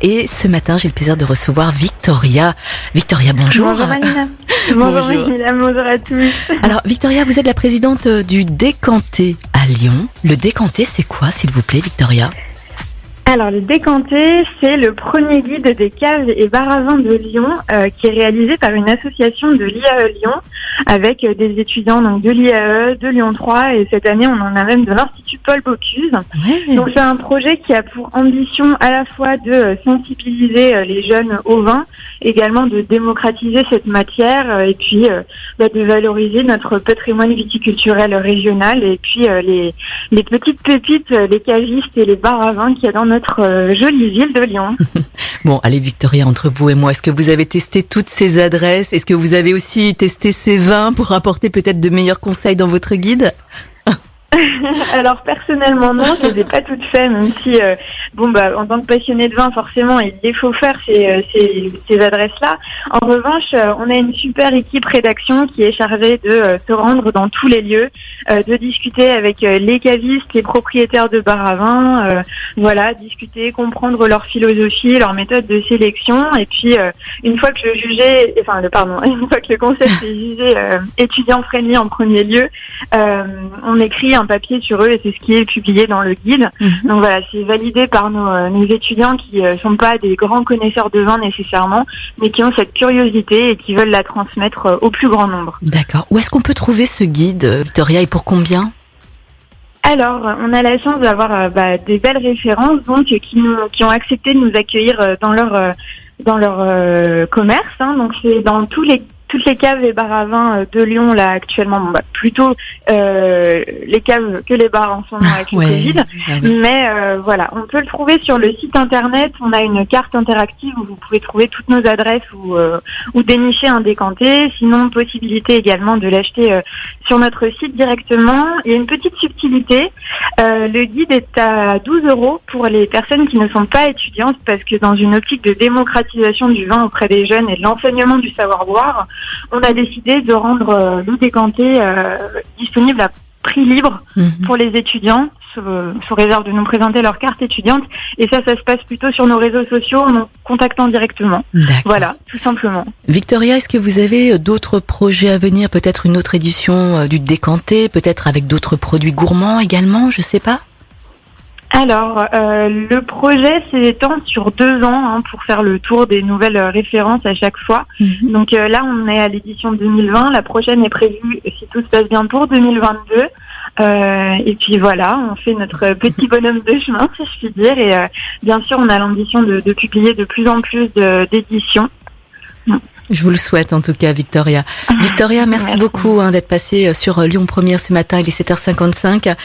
Et ce matin, j'ai le plaisir de recevoir Victoria. Victoria, bonjour. Bonjour. Bonjour, Manina, bonjour à tous. Alors Victoria, vous êtes la présidente du Décanté à Lyon. Le Décanté, c'est quoi s'il vous plaît Victoria? Alors, le décanté, c'est le premier guide des caves et baravins de Lyon euh, qui est réalisé par une association de l'IAE Lyon avec euh, des étudiants donc, de l'IAE, de Lyon 3 et cette année, on en a même de l'Institut Paul Bocuse. Donc, c'est un projet qui a pour ambition à la fois de euh, sensibiliser les jeunes au vin, également de démocratiser cette matière et puis bah, de valoriser notre patrimoine viticulturel régional et puis les, les petites pépites, les cavistes et les baravins qu'il y a dans notre euh, jolie ville de Lyon. bon, allez Victoria, entre vous et moi, est-ce que vous avez testé toutes ces adresses? Est-ce que vous avez aussi testé ces vins pour apporter peut-être de meilleurs conseils dans votre guide? Alors personnellement non, je les ai pas toutes faites, même si euh, bon bah en tant que passionné de vin forcément il faut faire ces, euh, ces, ces adresses-là. En revanche, euh, on a une super équipe rédaction qui est chargée de se rendre dans tous les lieux, de discuter avec les cavistes, les propriétaires de bar à vin, voilà, discuter, comprendre leur philosophie, leur méthode de sélection, et puis une fois que le jugé, enfin le pardon, une fois que le concept est jugé étudiant friendly en premier lieu, on écrit un papier sur eux et c'est ce qui est publié dans le guide. Mhm. Donc voilà, c'est validé par nos, euh, nos étudiants qui ne euh, sont pas des grands connaisseurs de vin nécessairement, mais qui ont cette curiosité et qui veulent la transmettre euh, au plus grand nombre. D'accord. Où est-ce qu'on peut trouver ce guide, Victoria, et pour combien? Alors, on a la chance d'avoir bah, des belles références donc qui nous qui ont accepté de nous accueillir dans leur dans leur commerce. Hein. donc c'est dans tous les toutes les caves et bars à vin euh, de Lyon là actuellement, bon, bah, plutôt euh, les caves que les bars en ce moment avec le Covid. Ah Mais euh, voilà, on peut le trouver sur le site internet. On a une carte interactive où vous pouvez trouver toutes nos adresses ou, ou dénicher un décanté. Sinon, possibilité également de l'acheter sur notre site directement. Il y a une petite subtilité. le guide est à 12 euros pour les personnes qui ne sont pas étudiantes parce que dans une optique de démocratisation du vin auprès des jeunes et de l'enseignement du savoir-boire, on a décidé de rendre euh, le décanté euh, disponible à prix libre mhm. pour les étudiants sous, réserve de nous présenter leur carte étudiante. Et ça, ça se passe plutôt sur nos réseaux sociaux en nous contactant directement. Voilà, tout simplement. Victoria, est-ce que vous avez euh, d'autres projets à venir Peut-être une autre édition du décanté, peut-être avec d'autres produits gourmands également, je sais pas? Alors, euh, le projet s'étend sur deux ans hein, pour faire le tour des nouvelles références à chaque fois. Mhm. Donc euh, là, on est à l'édition 2020. La prochaine est prévue, si tout se passe bien, pour 2022. Euh, et puis voilà, on fait notre petit bonhomme de chemin, si je puis dire. Et bien sûr, on a l'ambition de, de, publier de plus en plus d'éditions. Je vous le souhaite en tout cas, Victoria. Victoria, merci, beaucoup hein, d'être passée sur Lyon Première ce matin. Il est 7h55.